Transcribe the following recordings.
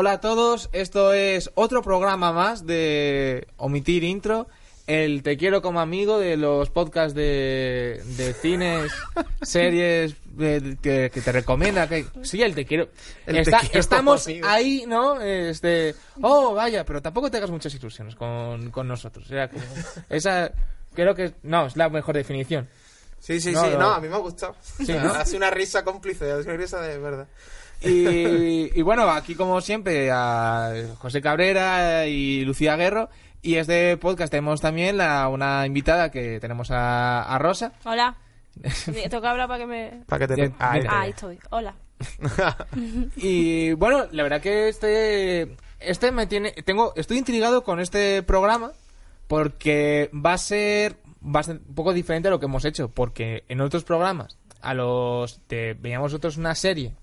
Hola a todos, esto es otro programa más de Omitir Intro, el Te Quiero como amigo de los podcasts de, de cines, series de- que, que te recomienda. Que, sí, el Te Quiero. El Te Está- Quiero como estamos amigo. ahí, ¿no? Este, oh, vaya, pero tampoco te hagas muchas ilusiones con, con nosotros. Era como- esa, creo que, no, es la mejor definición. Sí, sí, No, sí. no. No, a mí me ha gustado. Sí, ¿no? Ha sido una risa cómplice, ha sido una risa de verdad. Y, y bueno, aquí como siempre a José Cabrera y Lucía Guerro. Y este podcast tenemos también la, una invitada que tenemos a, a Rosa. Hola. Tengo que hablar para que me... Para que te... Ahí Ah, ahí estoy. Hola. Y bueno, la verdad que este este me tiene tengo estoy intrigado con este programa porque va a ser va a ser un poco diferente a lo que hemos hecho, porque en otros programas a los te veíamos nosotros una serie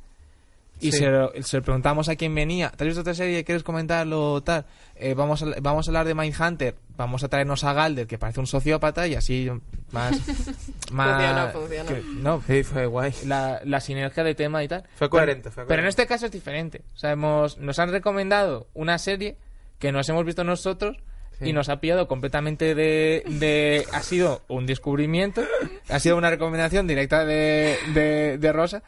y Sí. se, lo- se lo preguntamos a quién venía, ¿te has visto otra serie? ¿Quieres comentarlo tal? Eh, vamos, a, vamos a hablar de Mindhunter, vamos a traernos a Galder, que parece un sociópata y así más... más Funciona, funciona. que- no, Sí, fue guay. la, la sinergia de tema y tal. Fue coherente, fue Pero en este caso es diferente. O sea, hemos- nos han recomendado una serie que nos hemos visto nosotros Sí. y nos ha pillado completamente de, de... Ha sido un descubrimiento, ha sido una recomendación directa de, de, de Rosa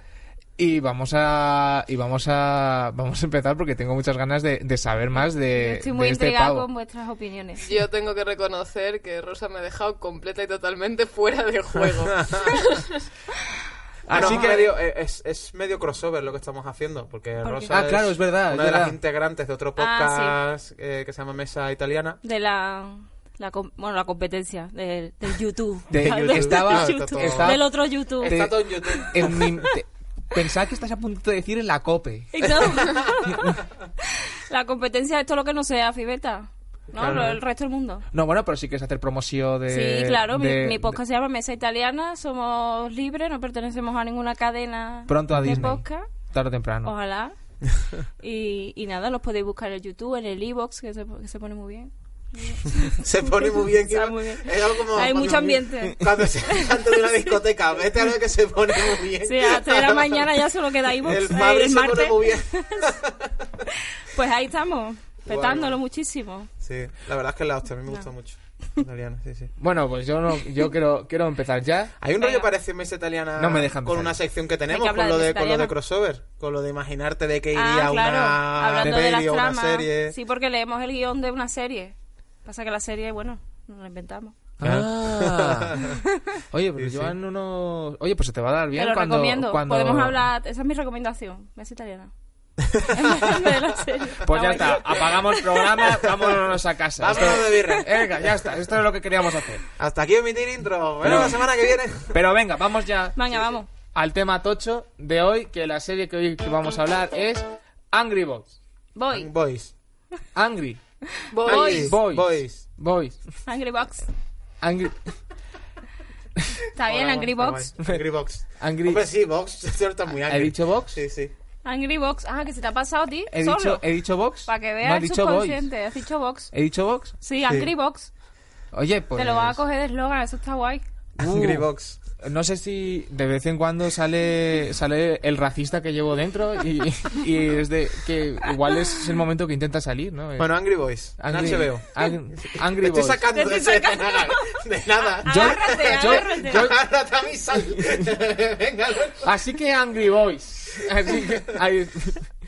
y vamos a y vamos a vamos a empezar porque tengo muchas ganas de, de saber más de, Estoy de muy este intrigada pavo. con vuestras opiniones. Yo tengo que reconocer que Rosa me ha dejado completa y totalmente fuera de juego. Ah, Así no, que- medio- eh, es, es medio crossover lo que estamos haciendo, porque. Rosa Ah, claro, es verdad, una es de las integrantes de otro Ah, podcast eh, que se llama Mesa Italiana. De la... la com- bueno, la competencia del, del YouTube. De Del YouTube. Estaba- YouTube. estaba- Del otro YouTube. Está todo en YouTube. En mi- pensaba que estás a punto de decir en la COPE. La competencia es todo lo que no sea Fibeta. ¿No? Claro. El resto del mundo. No, bueno, pero sí que es hacer promoción de... Sí, claro. mi- de- mi, podcast se llama Mesa Italiana. Somos libres, no pertenecemos a ninguna cadena Pronto a de Disney. podcast. Tarde o temprano. Ojalá. y, y nada, los podéis buscar en YouTube, en el iBox, que se, que se pone muy bien. Se pone muy bien. Está que- muy bien. Es algo como Hay mucho ambiente. Cuando se antes de una discoteca, vete a lo que se pone muy bien. Sí, a las 3 de la mañana ya solo queda iBox. El eh, Madrid el se pone martes. muy bien. Pues ahí estamos, petándolo Bueno. muchísimo. Sí, la verdad es que la hostia, a mí me gusta mucho. Italiana, sí, sí. Bueno, pues yo no, yo quiero, quiero empezar ya. Hay un Venga. rollo parecido en Mesa Italiana No me dejan con una sección que tenemos, que con lo, de con lo de crossover, con lo de imaginarte de que Ah, iría claro, una hablando de las peli o una tramas. serie. Sí, porque leemos el guion de una serie. Pasa que la serie, bueno, nos la inventamos. Ah. Oye, pero Sí, sí. llevan unos... Oye, pues se te va a dar bien Te lo cuando... recomiendo. cuando- Podemos hablar, esa es mi recomendación, Mesa Italiana. En vez de la serie. Pues ya está, apagamos el programa, vámonos a casa. Vámonos Esto- de birra. Venga, ya está, esto es lo que queríamos hacer. Hasta aquí emitir intro. Bueno, Pero- la semana que viene. Pero venga, vamos ya Venga, vamos. al tema tocho de hoy, que la serie que hoy vamos a hablar es Angry Boys. Voy. Boys. Angry. Boys. Boys. Boys. Boys. Angry Box. Angry... Está bien, Hola, Angry Box. Angry Box. Angry... Hombre, sí, Box. Esto está muy angry. ¿He dicho box? Sí, sí. Angry Box. Ah, que se te ha pasado a ti. ¿He solo. dicho, ¿He dicho box? Para que veas el dicho boys. subconsciente. Has dicho Box. ¿He dicho box? Sí, Angry Box. Oye, pues... Te lo van a coger de eslogan, eso está guay. Uh, Angry Box. No sé si de vez en cuando sale sale el racista que llevo dentro y, y es de que igual es el momento que intenta salir, ¿no? Bueno, Angry Boys. Angry, HBO. Ang- Angry estoy Boys. sacando Te de, estoy de nada. De nada. Yo- agárrate, yo- agárrate. yo- Agárrate a mi sal. Venga, Así que Angry Boys. Así que, ahí-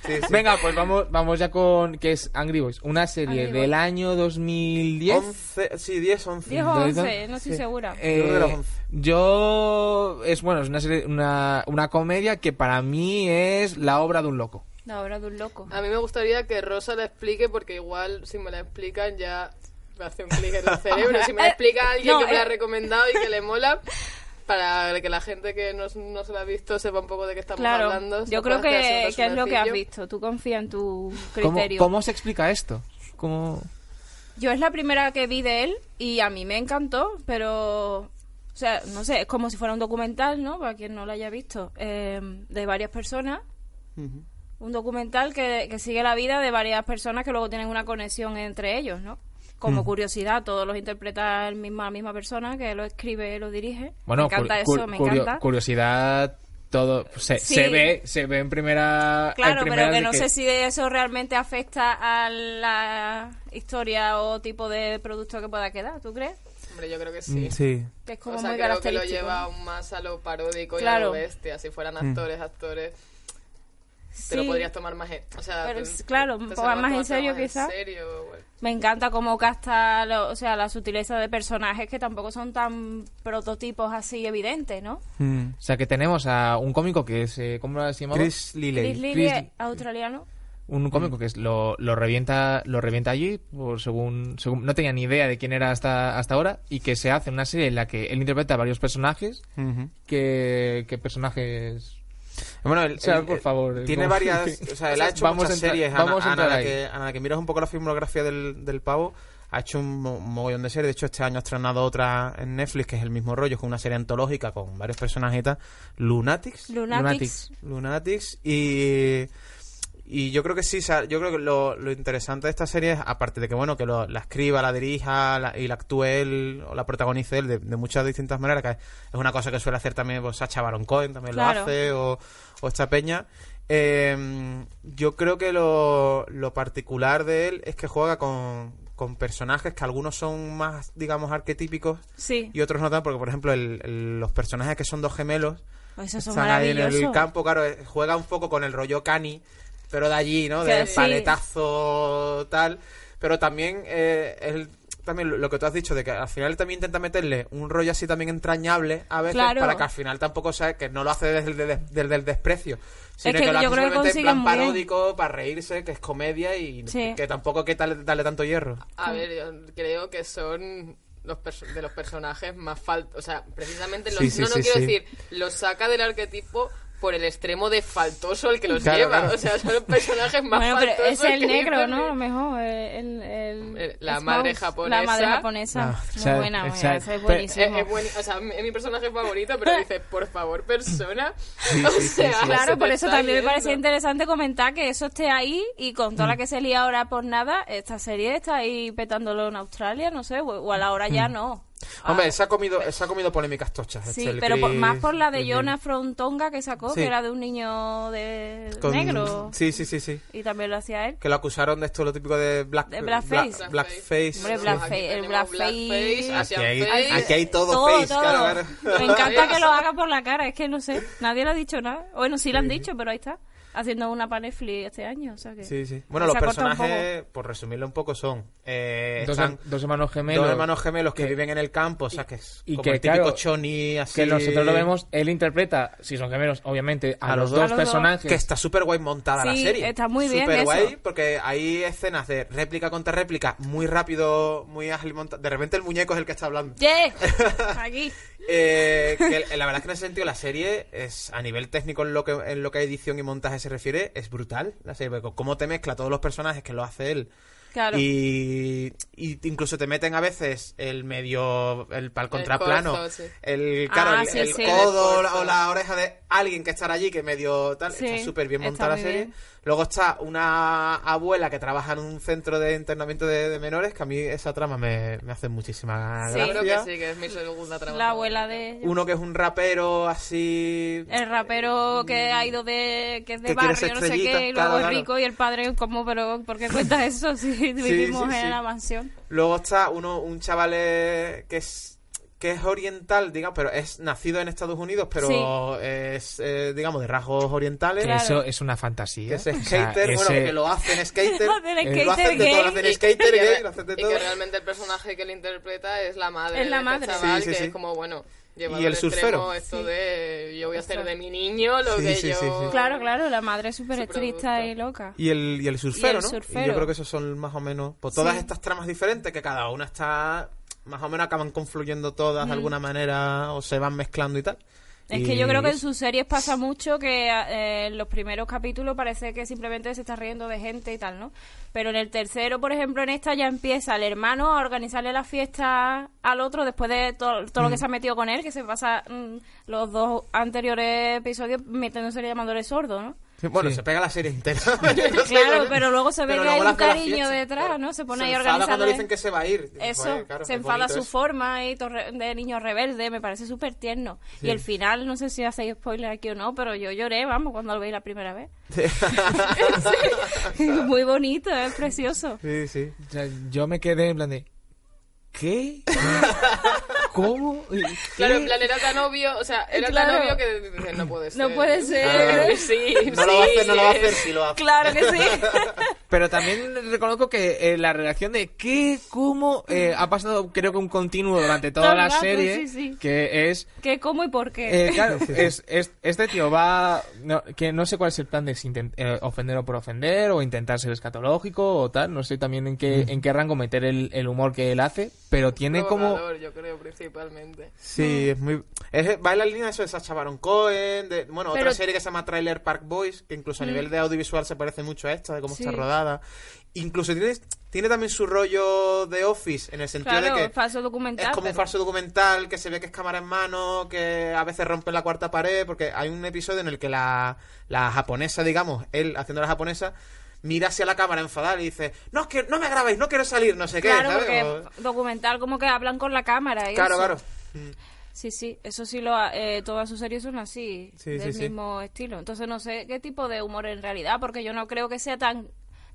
Sí, sí. Venga, pues vamos vamos ya con que es Angry Boys, una serie Angry del Boys. año 2010. 11, sí, 10, 11. 10 o ¿Lo 11, dices? no estoy Sí. segura. Eh, Yo creo que era 11. yo es bueno, es una serie una, una comedia que para mí es la obra de un loco. La obra de un loco. A mí me gustaría que Rosa la explique porque igual si me la explican ya me hace un clic en el cerebro. Si me lo explica alguien No, que me la eh. ha recomendado y que le mola, para que la gente que no, no se la ha visto sepa un poco de qué estamos Claro, hablando. yo creo que, es lo que has visto. Tú confía en tu ¿Cómo, criterio. cómo se explica esto? ¿Cómo... Yo es la primera que vi de él y a mí me encantó, pero... O sea, no sé, es como si fuera un documental, ¿no? Para quien no lo haya visto, eh, de varias personas. Un documental que, que sigue la vida de varias personas que luego tienen una conexión entre ellos, ¿no? Como curiosidad, todos los interpreta el misma, la misma persona que lo escribe y lo dirige. Bueno, me encanta cu- eso, cu- me curio- encanta. curiosidad, todo se, Sí. se ve, se ve en primera. en Claro, primera pero que no sé si eso realmente afecta a la historia o tipo de producto que pueda quedar, ¿tú crees? Hombre, yo creo que sí. Mm, Sí. Que es como o sea, muy creo que lo lleva aún más a lo paródico y a Claro. lo bestia. Si fueran actores, actores, te lo Sí. podrías tomar más en... O sea, Pero te- claro, te un se poco lo vas más en serio, más quizá. En serio, bueno. Me encanta cómo casta, lo- o sea, la sutileza de personajes que tampoco son tan prototipos así evidentes, ¿no? O sea, que tenemos a un cómico que es. eh, ¿Cómo se llama? Chris Lilley. Chris es australiano. Un cómico que es, lo, lo revienta lo revienta allí, por según, según. No tenía ni idea de quién era hasta, hasta ahora. Y que se hace una serie en la que él interpreta a varios personajes. Ujú. que, ¿Qué personajes.? Bueno, el- O sea, el- por favor, Tiene como- varias. O sea, él ha hecho Vamos muchas entrar- series. vamos a Ana, entrar Ana, la que, Ana, la que miras un poco la filmografía del, del pavo. Ha hecho un mo- mogollón de series. De hecho, este año ha estrenado otra en Netflix, que es el mismo rollo, con una serie antológica con varios personajes y tal. Lunatics. Lunatics. Lunatics. Y. Y yo creo que sí, yo creo que lo, lo interesante de esta serie es, aparte de que, bueno, que lo- la escriba, la dirija la- y la actúe él o la protagonice él de, de muchas distintas maneras, que es una cosa que suele hacer también pues, Sacha Baron Cohen, también Claro. lo hace, o, o esta peña. Eh, yo creo que lo, lo particular de él es que juega con, con personajes que algunos son más, digamos, arquetípicos Sí, y otros no tan, porque, por ejemplo, el- el- los personajes que son dos gemelos Pues están ahí en el campo, claro, eh, juega un poco con el rollo cani, pero de allí, ¿no? Que De sí. paletazo, tal. Pero también, eh, él, también lo- que tú has dicho, de que al final también intenta meterle un rollo así también entrañable a veces, Claro. para que al final tampoco sea que no lo hace desde el, de- desde el desprecio, sino que que, lo yo hace creo que simplemente en consiguen plan bien. paródico, para reírse, que es comedia y Sí. que tampoco hay que darle, darle tanto hierro. A ver, yo creo que son los de los personajes más faltos. O sea, precisamente los. Sí, sí, no, no sí, quiero sí. decir, los saca del arquetipo por el extremo de faltoso al que los Claro, lleva. claro. O sea, son los personajes más Bueno, pero faltosos. es el negro, ¿no? A lo mejor. eh, El, el- Eh, la Smouse, madre La japonesa. madre japonesa. Ah, muy buena, es buenísimo. Es, es buen- o sea, es mi personaje favorito, pero dice, por favor, persona. sí, o sí, sea, sí. Claro, se por eso también me parecía interesante comentar que eso esté ahí y con Mm. toda la que se lía ahora por nada, esta serie está ahí petándolo en Australia, no sé, o, o a la hora ya no. Hombre, Ah, se ha comido, se ha comido polémicas tochas. Sí, este, pero por- más por la de. Jonas Frontonga que sacó, Sí. que era de un niño de Con- negro. Sí, sí, sí, sí. Y también lo hacía él. Que lo acusaron de esto, lo típico de black, De blackface. black- blackface. Hombre, Sí. blackface, Aquí el blackface. Aquí hay, face. aquí hay todo, Todo, face, todo. claro, claro. Me encanta que lo haga por la cara, es que no sé, nadie le ha dicho nada. Bueno, sí le han dicho, pero ahí está. Haciendo una para Netflix este año, o sea que... Sí, sí. Bueno, los personajes, por resumirlo un poco, son... Eh, Dos, están dos hermanos gemelos. dos hermanos gemelos que, que- viven en el campo, o sea, que es y como que, el típico claro, choni, así... Que nosotros lo vemos, él interpreta, si son gemelos, obviamente, a, A los, los dos dos. A los dos. personajes. Que está súper guay montada la serie. está muy bien Súper guay, porque hay escenas de réplica contra réplica, muy rápido, muy ágil montada. De repente el muñeco es el que está hablando. ¡Yeah! Aquí. Eh, que la verdad es que en ese sentido la serie es a nivel técnico en lo que en lo que a edición y montaje se refiere es brutal la serie porque cómo te mezcla todos los personajes que lo hace él Claro. y, y incluso te meten a veces el medio el pal contraplano corzo, sí. el claro Ah, el, sí, el sí. codo El o la oreja de alguien que estará allí que medio tal Sí, está súper bien montada la serie bien. Luego está una abuela que trabaja en un centro de internamiento de, de menores que a mí esa trama me, me hace muchísima Sí. gracia Seguro que sí, que es mi segunda trama. La abuela de... uno que es un rapero así El rapero que ha ido de... que es de Que barrio, no sé qué, y claro, luego es claro. rico y el padre como, pero ¿por qué cuentas eso si vivimos sí, en la mansión? Luego está uno, un chaval eh, que es que es oriental, digamos, pero es nacido en Estados Unidos, pero es, eh, digamos, de rasgos orientales. Claro. Eso es una fantasía. Que es O sea, skater, bueno, que lo hacen skater. Hacen lo hacen skater de todo, lo hacen Y- skater y que gay, re- lo hacen de y todo. que realmente el personaje que le interpreta es la madre Es la de madre. este chaval, Sí, sí, que es como, bueno, llevado ¿Y el surfero? extremo esto de yo voy a hacer de mi niño lo Sí, que sí, yo... sí, sí. Claro, claro, la madre es súper estricta y loca. Y el, y el surfero, Y el ¿no? surfero. Y yo creo que esos son más o menos. Pues todas Sí. estas tramas diferentes, que cada una está. Más o menos acaban confluyendo todas de alguna manera o se van mezclando y tal. Es Y- que yo creo que en sus series pasa mucho que eh, en los primeros capítulos parece que simplemente se está riendo de gente y tal, ¿no? Pero en el tercero, por ejemplo, en esta ya empieza el hermano a organizarle la fiesta al otro después de to- todo lo Mm. que se ha metido con él, que se pasa mm, los dos anteriores episodios metiéndose llamándole sordo, ¿no? Sí, Bueno, Sí. se pega la serie entera. Claro, pero luego se ve que hay un cariño detrás, ¿no? Se pone se ahí enfada cuando le dicen que se va a ir. Dices, Eso, "Joder, claro, se enfada su eso". forma y de niño rebelde, me parece súper tierno. Y el final, no sé si hacéis spoiler aquí o no, pero yo lloré, vamos, cuando lo veí la primera vez. Muy bonito, es precioso. Sí, sí. O sea, yo me quedé en plan de... ¿Qué? ¿Cómo? ¿Qué? Claro, en plan era tan obvio, o sea, era Claro. tan obvio que no puede ser. No puede ser. Claro. Sí, No lo va a hacer, no lo va a sí. hacer, sí lo hace. Claro que sí. Pero también reconozco que eh, la reacción de qué, cómo, eh, ha pasado creo que un continuo durante toda la rato, serie, sí, sí. que es... ¿Qué, cómo y por qué? eh, claro, es, es- este tío va... no, que no sé cuál es el plan de si intent- eh, ofender o por ofender, o intentar ser escatológico, o tal, no sé también en qué, en qué rango meter el, el humor que él hace, pero tiene como... Yo creo, principalmente. Sí, es muy. Es, va en la línea de eso de Sacha Baron Cohen, de, bueno, otra serie que se llama Trailer Park Boys, que incluso a nivel de audiovisual se parece mucho a esta, de cómo Sí. está rodada. Incluso tiene, tiene también su rollo de Office, en el sentido Claro, de que falso documental. es como un falso documental, que se ve que es cámara en mano, que a veces rompe la cuarta pared, porque hay un episodio en el que la, la japonesa, digamos, él haciendo la japonesa, mira hacia la cámara enfadada y dice, no, es que no me grabéis, no quiero salir, no sé qué, Claro, porque O- documental como que hablan con la cámara. y Claro, eso. claro. Sí, sí, eso sí, lo ha- eh, todas sus series son así, Sí, del sí, sí. mismo estilo. Entonces no sé qué tipo de humor en realidad, porque yo no creo que sea tan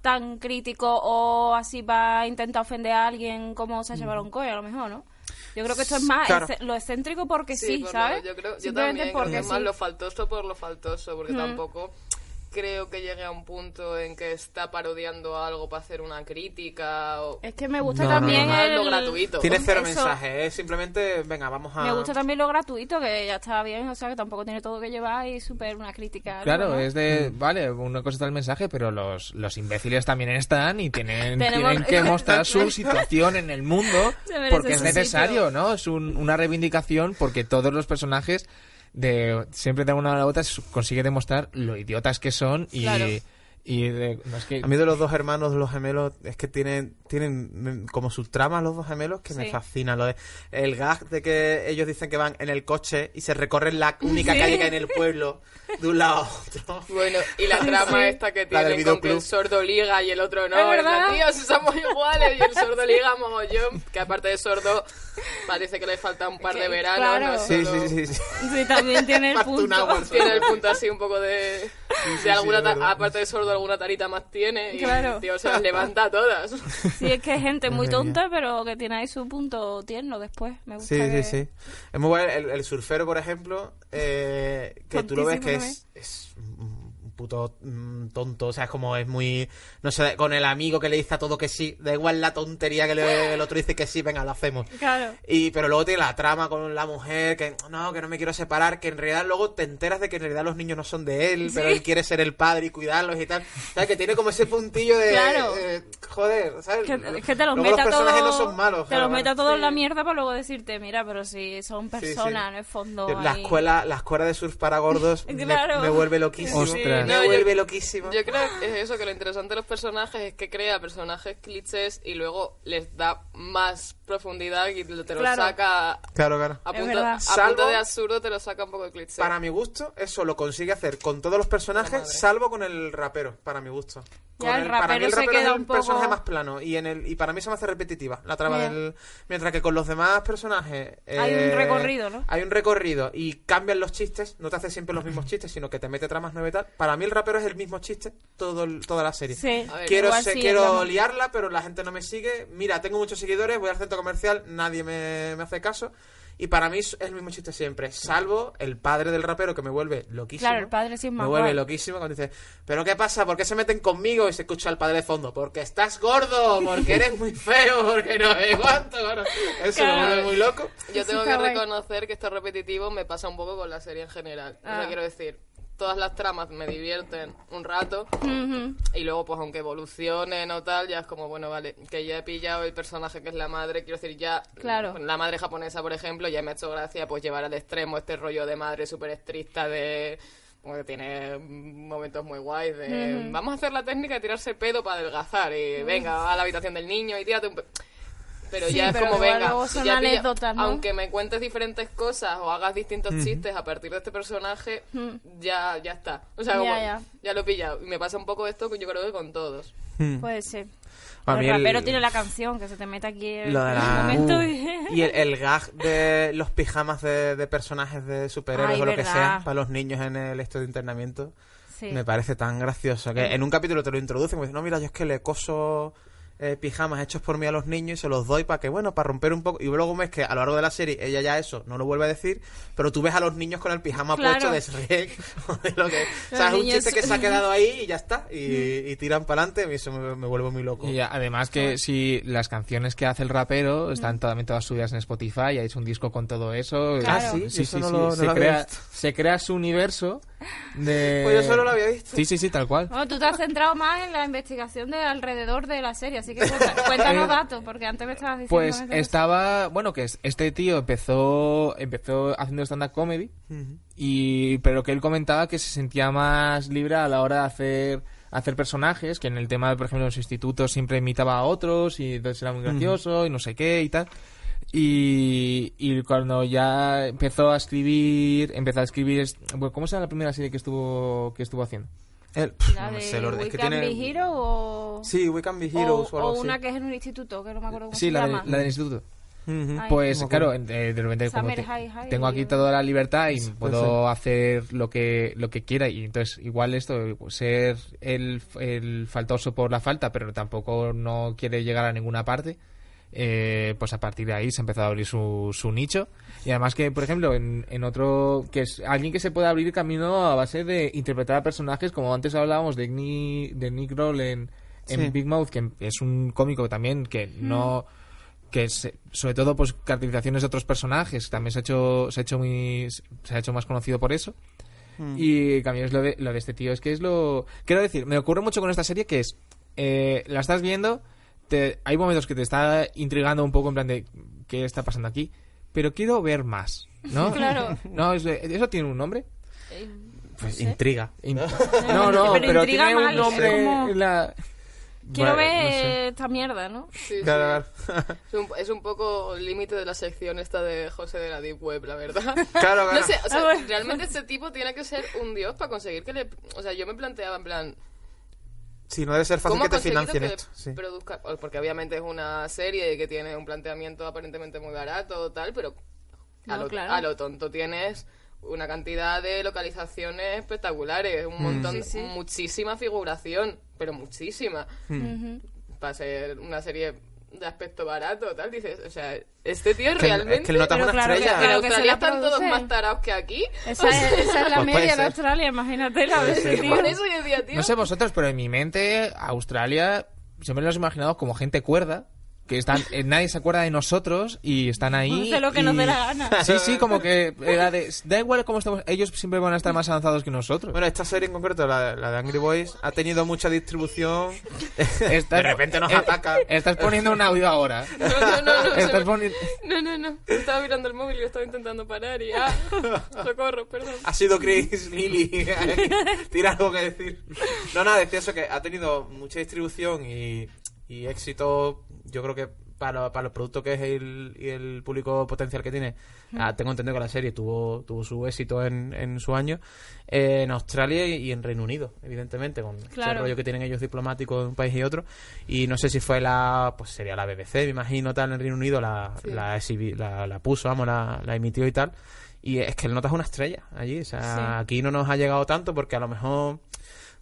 tan crítico o así va a intentar ofender a alguien como Sacha Baron Cohen, a lo mejor, ¿no? Yo creo que esto es más Claro. lo excéntrico porque sí, por lo- ¿sabes? yo creo, yo también creo porque que es más sí. lo faltoso por lo faltoso, porque Mm. tampoco creo que llegue a un punto en que está parodiando algo para hacer una crítica o Es que me gusta No, también no, no, el... lo gratuito. Tiene cero Eso- mensaje, es simplemente, venga, vamos a... Me gusta también lo gratuito, que ya está bien, o sea, que tampoco tiene todo que llevar y súper una crítica. Claro, ¿no? es de, vale, una cosa está el mensaje, pero los, los imbéciles también están y tienen, Tenemos- tienen que mostrar su situación en el mundo porque es necesario, sitio. ¿no? Es un- una reivindicación porque todos los personajes de siempre de una a la otra consigue demostrar lo idiotas que son y. y de- no, es que A mí de los dos hermanos, los gemelos, es que tienen, tienen como sus tramas los dos gemelos que me Sí. fascinan. Lo de, el gag de que ellos dicen que van en el coche y se recorren la única Sí. calle que hay en el pueblo de un lado a otro. Bueno, y la trama Sí. esta que tienen con que el sordo liga y el otro no. Es verdad. tío, si somos iguales y el sordo liga mogollón. Que aparte de sordo, parece que le falta un par Que- de veranos. claro. no Sí, solo- sí, sí. sí. Sí, también tiene el punto. Tiene el punto así un poco de... sí, de alguna aparte de sordo, alguna tarita más tiene. Y Claro. el tío se las levanta a todas. Sí, es que hay gente muy tonta, pero que tiene ahí su punto tierno después. Me gusta Sí, que- sí, sí. Es muy bueno. El, el surfero, por ejemplo, eh, que tú lo ves que es, es puto mm, tonto. O sea, es como es muy. No sé, con el amigo que le dice a todo que sí. Da igual la tontería que le- el otro dice que sí, venga, lo hacemos. Claro. Y, pero luego tiene la trama con la mujer, que no, que no me quiero separar, que en realidad luego te enteras de que en realidad los niños no son de él, pero él quiere ser el padre y cuidarlos y tal. O sea, que tiene como ese puntillo de... Claro. eh, joder, ¿sabes? Que, te los Luego meta los personajes todos. no son malos. Te los meta todos en la mierda para luego decirte, mira, pero si son Sí, sí. personas, no es fondo. La ahí. escuela, la escuela de surf para gordos me- Claro. me, vuelve loquísimo. Ostras. Me No, yo- vuelve loquísimo. Yo creo que es eso, que lo interesante de los personajes es que crea personajes clichés y luego les da más profundidad y te lo Claro. saca Claro, claro. a punto, a de absurdo, te lo saca un poco de cliché. Para mi gusto, eso lo consigue hacer con todos los personajes, salvo con el rapero, para mi gusto. Con Ya, el para mí rapero el se rapero queda es el un poco- personaje más plano y en el y para mí se me hace repetitiva la trama Ya. del mientras que con los demás personajes Hay un eh, recorrido, ¿no? Hay un recorrido y cambian los chistes, no te hace siempre los mismos chistes, sino que te mete tramas nuevas y tal. Para mí el rapero es el mismo chiste todo el- toda la serie. Sí. Ver, Quiero, igual se- sí, quiero liarla, pero la gente no me sigue. Mira, tengo muchos seguidores, voy al centro comercial, nadie me, me hace caso. Y para mí es el mismo chiste siempre, salvo el padre del rapero que me vuelve loquísimo. Claro, el padre sí es Me más vuelve guay. loquísimo cuando dice, ¿pero qué pasa? ¿Por qué se meten conmigo? Y se escucha al padre de fondo, porque estás gordo, porque eres muy feo, porque no sé cuánto. Bueno, eso me Claro. vuelve muy loco. Yo tengo que guay. reconocer que esto repetitivo me pasa un poco con la serie en general. O Ah. sea, quiero decir, todas las tramas me divierten un rato y luego, pues aunque evolucionen o tal, ya es como, bueno, vale, que ya he pillado el personaje que es la madre, quiero decir, ya Claro. la madre japonesa, por ejemplo, ya me ha hecho gracia pues llevar al extremo este rollo de madre súper estricta de... como que tiene momentos muy guays de vamos a hacer la técnica de tirarse pedo para adelgazar y venga a la habitación del niño y tírate un pe-". Pero Sí, ya es pero como venga luego son ya pilla- anécdotas, ¿no? aunque me cuentes diferentes cosas o hagas distintos chistes a partir de este personaje ya ya está o sea Ya, como, ya. ya lo he pillado y me pasa un poco esto que yo creo que con todos Puede ser. A el mí el- rapero tiene la canción que se te mete aquí en la- un momento Uh. y... Y el, el gag de los pijamas de, de personajes de superhéroes Ay, o lo que sea para los niños en el esto de internamiento Sí. me parece tan gracioso que en un capítulo te lo introducen y me dicen, no, mira, yo es que le coso eh, pijamas hechos por mí a los niños y se los doy para que, bueno, para romper un poco. Y luego ves que a lo largo de la serie ella ya eso no lo vuelve a decir, pero tú ves a los niños con el pijama Claro. puesto de Shrek o de lo que... O sea, es un niños- chiste que se ha quedado ahí y ya está. Y, y tiran para adelante y eso me, me vuelve muy loco. Y además que si las canciones que hace el rapero están también todas subidas en Spotify, ha hecho un disco con todo eso. Claro. Ah, sí, sí, eso sí, no sí. lo- no se, lo crea, visto. se crea su universo de... Pues yo solo lo había visto. Sí, sí, sí, tal cual. Bueno, tú te has centrado más en la investigación de alrededor de la serie, así que cuéntanos datos, porque antes me estabas diciendo... Pues estaba, bueno, que es- este tío empezó empezó haciendo stand-up comedy, y pero que él comentaba que se sentía más libre a la hora de hacer hacer personajes, que en el tema, por ejemplo, en los institutos siempre imitaba a otros y entonces era muy gracioso y no sé qué y tal. Y, y cuando ya empezó a escribir, empezó a escribir, ¿cómo se llama la primera serie que estuvo que estuvo haciendo? El- pf, ¿La no de We es que Can tiene... Be Hero o...? Sí, We Can Be o, Heroes o, algo o así. una que es en un instituto, que no me acuerdo cómo Sí, se la, de- llama. la del instituto. Pues No claro, acuerdo. eh, de repente como Summer te- High High tengo aquí toda la libertad y puedo hacer lo que lo que quiera y entonces igual esto ser el, el faltoso por la falta pero tampoco no quiere llegar a ninguna parte eh, pues a partir de ahí se empezó a abrir su, su nicho. Y además que por ejemplo en, en otro que es alguien que se puede abrir camino a base de interpretar a personajes como antes hablábamos de, Ni- de Nick Kroll en, en Sí. Big Mouth que es un cómico también que no que se- sobre todo pues caracterizaciones de otros personajes también se ha hecho se ha hecho muy se ha hecho más conocido por eso. Y también es lo de, lo de este tío. Es que es lo quiero decir me ocurre mucho con esta serie que es eh, la estás viendo te, hay momentos que te está intrigando un poco en plan de qué está pasando aquí pero quiero ver más no Claro. no eso tiene un nombre Eh, Pues sé. intriga. In- no no Pero pero, intriga tiene mal, un nombre como- la- Quiero ver no sé. esta mierda, ¿no? Sí, Claro, sí. claro. Es un, es un poco el límite de la sección esta de José de la Deep Web, la verdad. Claro, claro. No sé, o sea, Ah, realmente este tipo tiene que ser un dios para conseguir que le... O sea, yo me planteaba en plan... Sí, no debe ser fácil ¿Cómo que te financien que esto. Sí. produzca? o- Porque obviamente es una serie que tiene un planteamiento aparentemente muy barato o tal, pero a, No, lo, claro. a lo tonto tienes una cantidad de localizaciones espectaculares, Mm. un montón, Sí, sí. muchísima figuración, pero muchísima. Mm. Para ser una serie de aspecto barato, tal, dices, o sea, este tío Es que, realmente... es que el nota es Pero una claro que- estrella. En Claro que se Australia están todos más tarados que aquí. Esa es, esa es la Pues media de. Australia, imagínate la tío. Por eso yo decía, tío... No sé vosotros, pero en mi mente, Australia, siempre los he imaginado como gente cuerda, que están, eh, nadie se acuerda de nosotros y están ahí. Hace lo que y- nos dé la gana. Sí, sí, como que era de, da igual cómo estamos, ellos siempre van a estar más avanzados que nosotros. Bueno, esta serie en concreto, la, la de Angry Boys, ha tenido mucha distribución. Estás- de repente nos eh, atacan. Estás poniendo un audio ahora. No, no, no, no, Estás me- poniendo... No, no, no. Estaba mirando el móvil y lo estaba intentando parar y... ¡Ah! Socorro, perdón. Ha sido Chris Lily. Tira algo que decir. No, nada, decía eso que ha tenido mucha distribución y, y éxito. Yo creo que para, para los productos que es el, y el público potencial que tiene, ah, tengo entendido que la serie tuvo, tuvo su éxito en, en su año eh, en Australia y, en Reino Unido, evidentemente, con Claro. rollo que tienen ellos diplomáticos de un país y otro. Y no sé si fue la, pues sería la BBC, me imagino, tal, en Reino Unido, la, Sí. la, la, la puso, vamos, la, la emitió y tal. Y es que el Nota es una estrella allí. O sea, Sí. aquí no nos ha llegado tanto porque a lo mejor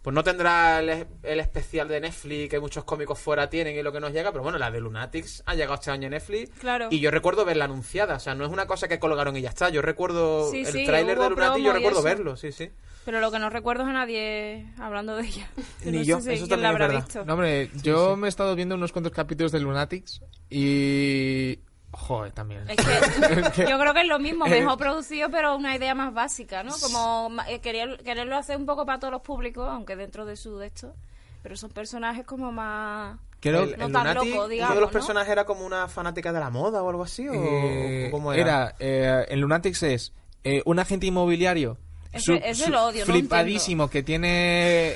pues no tendrá el, el especial de Netflix que muchos cómicos fuera tienen y lo que nos llega, pero bueno, la de Lunatics ha llegado este año en Netflix. Claro. Y yo recuerdo verla anunciada, o sea, no es una cosa que colgaron y ya está. Yo recuerdo Sí, el sí, tráiler de Lunatics, yo recuerdo eso. verlo, sí, sí. Pero lo que no recuerdo es a nadie hablando de ella. Ni no yo, sé si eso quién la habrá verdad. visto. No, hombre, yo me he estado viendo unos cuantos capítulos de Lunatics y... Joder, también. Es que yo creo que es lo mismo, mejor producido, pero una idea más básica, ¿no? Como eh, querer, quererlo hacer un poco para todos los públicos, aunque dentro de su de esto. Pero son personajes como más... Creo el, no el tan loco, uno digamos, de los ¿no? personajes era como una fanática de la moda o algo así, o, Eh, o cómo era. eh, en Lunatics es eh, un agente inmobiliario Ese- ese lo odio, no flipadísimo que tiene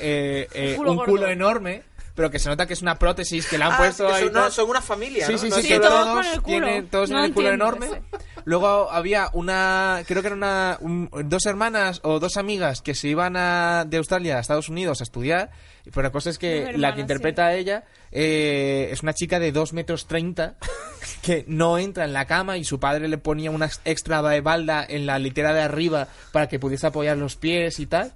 eh, eh, Un culo un gordo. culo enorme pero que se nota que es una prótesis que le han Ah, puesto que ahí son, no, son una familia, Sí, ¿no? sí, sí, que todos todos, con el culo. tienen, todos No el culo enorme. ese. Luego había una, creo que eran una, un- dos hermanas o dos amigas que se iban a, de Australia a Estados Unidos a estudiar. Pero la cosa es que la que interpreta a ella eh, es una chica de 2 metros 30 que no entra en la cama y su padre le ponía una extra balda en la litera de arriba para que pudiese apoyar los pies y tal.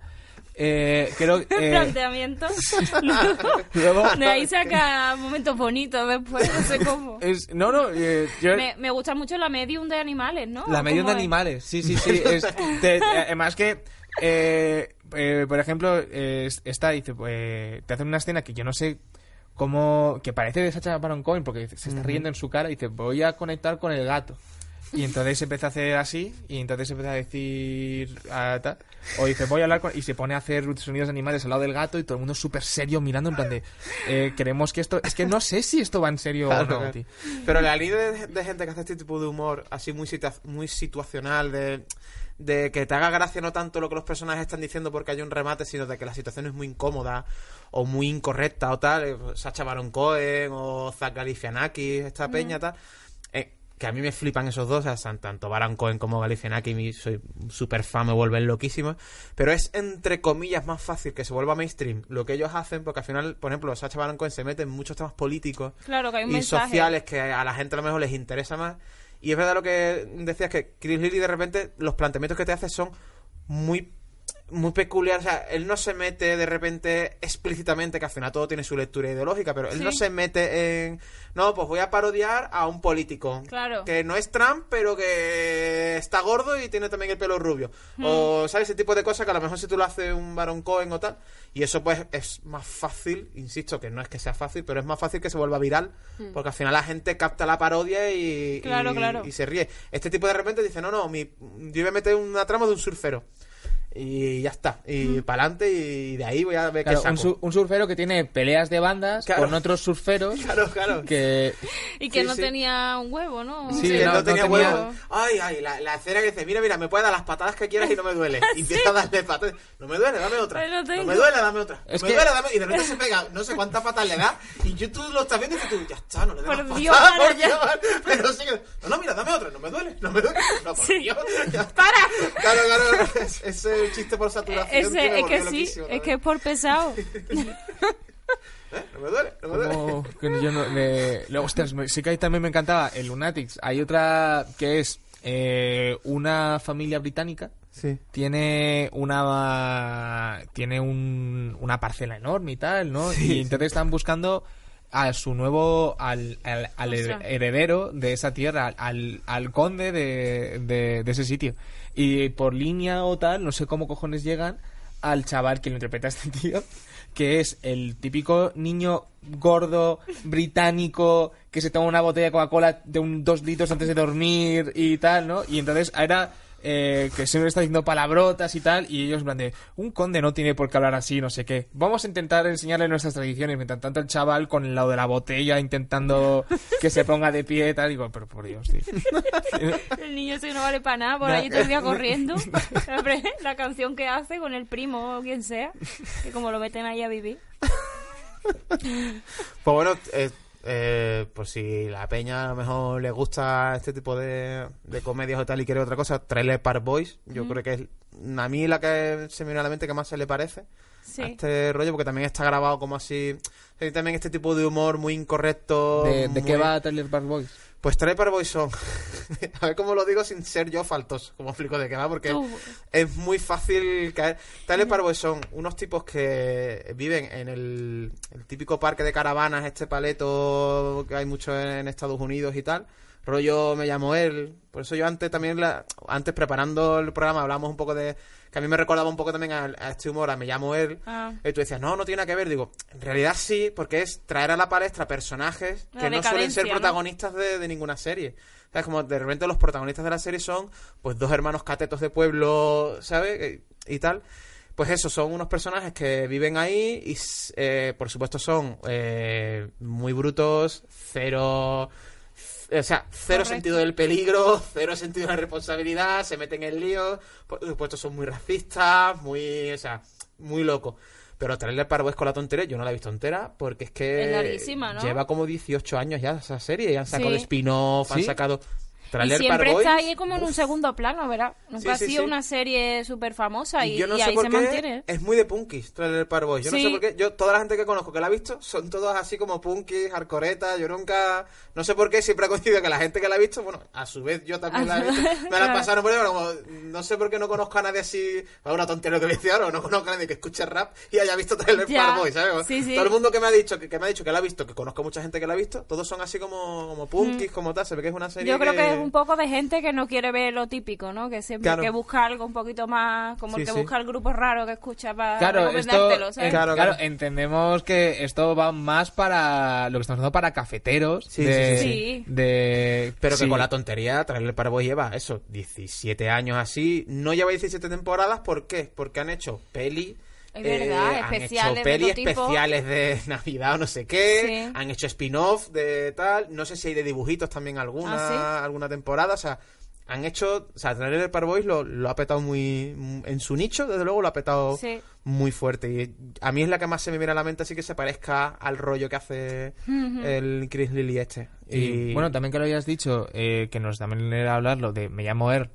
Eh, creo El eh, planteamiento. luego de ahí saca momentos bonitos después, no sé cómo. es, no no eh, yo- Me, me gusta mucho la medium de animales, ¿no? La medium de animales, sí, sí, sí. es- te- te- además que, eh, eh, por ejemplo, eh, está, dice, pues, te hacen una escena que yo no sé cómo, que parece de Sacha Baron Cohen, porque se está riendo en su cara y dice, voy a conectar con el gato. Y entonces empieza a hacer así, y entonces empieza a decir, o dice, voy a hablar con, y se pone a hacer sonidos de animales al lado del gato y todo el mundo súper serio mirando en plan de, eh, queremos que esto, es que no sé si esto va en serio Claro, o no, claro. tío. Pero la línea de, de gente que hace este tipo de humor así muy, situa- muy situacional, de, de que te haga gracia no tanto lo que los personajes están diciendo porque hay un remate, sino de que la situación es muy incómoda o muy incorrecta o tal. eh, Sacha Baron Cohen o Zach Galifianakis, esta peña tal. Que a mí me flipan esos dos, o sea, tanto Baron Cohen como Galifianakis, soy súper fan, me vuelven loquísimos. Pero es entre comillas más fácil que se vuelva mainstream lo que ellos hacen, porque al final, por ejemplo, Sacha Baron Cohen se mete en muchos temas políticos Claro, que hay un y mensaje. sociales que a la gente a lo mejor les interesa más. Y es verdad lo que decías que Chris Lilly de repente los planteamientos que te hace son muy muy peculiares. O sea, él no se mete de repente explícitamente, que al final todo tiene su lectura ideológica, pero él Sí. no se mete en. No, pues voy a parodiar a un político. Claro. Que no es Trump, pero que está gordo y tiene también el pelo rubio. O, ¿sabes? Ese tipo de cosas que a lo mejor si tú lo haces un Baron Cohen o tal. Y eso, pues, es más fácil. Insisto, que no es que sea fácil, pero es más fácil que se vuelva viral. Porque al final la gente capta la parodia y, Claro, y- claro. y se ríe. Este tipo de repente dice: No, no, mi, yo voy a meter una trama de un surfero. Y ya está. Y para adelante, y de ahí voy a ver Claro, qué un, saco. su- un surfero que tiene peleas de bandas Claro. con otros surferos Claro, claro. que Y que Sí, no sí. tenía un huevo, ¿no? Sí, Sí, él no- tenía tenía- huevos. Ay, ay, la, la escena que dice, mira, mira, me puedes dar las patadas que quieras y no me duele. Y empieza a darle patadas. No me duele, dame otra. No me duele, dame otra. Es me que- duele, dame... Y de repente se pega, no sé cuántas patas le da. Y yo tú lo estás viendo y dices tú, ya está, no le des Por Dios, patadas, por ya. Dios. Pero sigue. No, no, mira, dame otra. No me duele, no me duele. No, por Sí. Dios. Ya. ¡Para! Claro, claro, claro. Es- Ese chiste por saturación. Ese, es que sí, es que es por pesado. ¿Eh? No me duele, no me duele. como que yo no me- luego, ostras, me- sí que ahí también me encantaba el Lunatics hay otra que es eh, una familia británica Sí. tiene una tiene un, una parcela enorme y tal no y entonces están buscando a su nuevo al, al, al heredero de esa tierra al, al conde de, de, de ese sitio y por línea o tal no sé cómo cojones llegan al chaval que lo interpreta este tío que es el típico niño gordo británico que se toma una botella de Coca-Cola de un dos litros antes de dormir y tal, ¿no? Y entonces era eh, que siempre está diciendo palabrotas y tal, y ellos en plan de, un conde no tiene por qué hablar así, no sé qué. Vamos a intentar enseñarle nuestras tradiciones, mientras tanto el chaval con el lado de la botella intentando que se ponga de pie y tal, digo, pero por Dios, tío. El niño ese no vale para nada, por ahí todo el día corriendo. La canción que hace con el primo o quien sea, que como lo meten ahí a vivir. Pues bueno, eh, eh, pues si la peña a lo mejor le gusta este tipo de, de comedias o tal y quiere otra cosa, Trailer Park Boys, yo creo que es a mí la que se me viene a la mente que más se le parece. Sí. a este rollo, porque también está grabado como así. También este tipo de humor muy incorrecto. ¿De, de qué va Trailer Park Boys? Pues Trailer Boys son. a ver cómo lo digo sin ser yo faltoso, como explico de qué va, porque es muy fácil caer. Trailer Park Boys son unos tipos que viven en el, el típico parque de caravanas, este paleto que hay mucho en Estados Unidos y tal. Rollo me llamo él. Por eso yo antes también, la- antes preparando el programa, hablamos un poco de. que a mí me recordaba un poco también a, a este humor, a me llamo él. Ah. Y tú decías, no, no tiene nada que ver. Digo, en realidad sí, porque es traer a la palestra personajes La que no suelen ser ¿no? protagonistas de, de ninguna serie. ¿Sabes? Como de repente los protagonistas de la serie son, pues, dos hermanos catetos de pueblo, ¿sabes? Y, y tal. Pues eso, son unos personajes que viven ahí y, eh, por supuesto, son eh, muy brutos, cero... O sea, cero Correcto. sentido del peligro, cero sentido de la responsabilidad, se meten en líos, por supuesto son muy racistas, muy, o sea, muy locos. Pero Park Boys con la tontería, yo no la he visto entera, porque es que Es larguísima, ¿no? lleva como 18 años ya esa serie, y han sacado Sí. spin-off, han ¿Sí? Y siempre está ahí como en un uf, segundo plano, ¿verdad? Nunca Sí, ha sido sí. una serie súper famosa y, yo no y sé ahí por se qué mantiene. es muy de punkis Trailer Park Boys. Yo no sé por qué. Yo, toda la gente que conozco que la ha visto son todos así como punkis, hardcoretas. Yo nunca. No sé por qué siempre ha coincidido que la gente que la ha visto, bueno, a su vez yo también la he visto. Me la pasaron por ahí, pero como no sé por qué no conozco a nadie así. Una tontería que voy a decir ahora, no conozco a nadie que escuche rap y haya visto Trailer. Park Boys, ¿sabes? Sí, sí. Todo el mundo que me ha dicho que, que me ha dicho que la ha visto, que conozco mucha gente que la ha visto, todos son así como, como punkis, como tal. Se ve que es una serie. Mm. Yo creo que es un poco de gente que no quiere ver lo típico, ¿no? Que siempre Claro. que busca algo un poquito más, como el que sí. busca el grupo raro que escucha para Claro, esto, ¿sabes? Claro, claro, claro. entendemos que esto va más para lo que estamos hablando para cafeteros. Sí, de, sí, sí, sí. de- Pero que con la tontería, Trailer Park Boys lleva eso, 17 años así. No lleva 17 temporadas, ¿por qué? Porque han hecho peli. Es verdad, eh, han especiales hecho de peli todo tipo. especiales de Navidad o no sé qué. Sí. Han hecho spin-off de tal. No sé si hay de dibujitos también alguna, ¿Ah, alguna temporada. O sea, han hecho. O sea, Trailer Park Boys lo, lo ha petado muy. En su nicho, desde luego, lo ha petado Sí. muy fuerte. Y a mí es la que más se me viene a la mente, así que se parezca al rollo que hace el Chris Lilly este. Y, bueno, también que lo hayas dicho, eh, que nos también era hablarlo de Me llamo Er,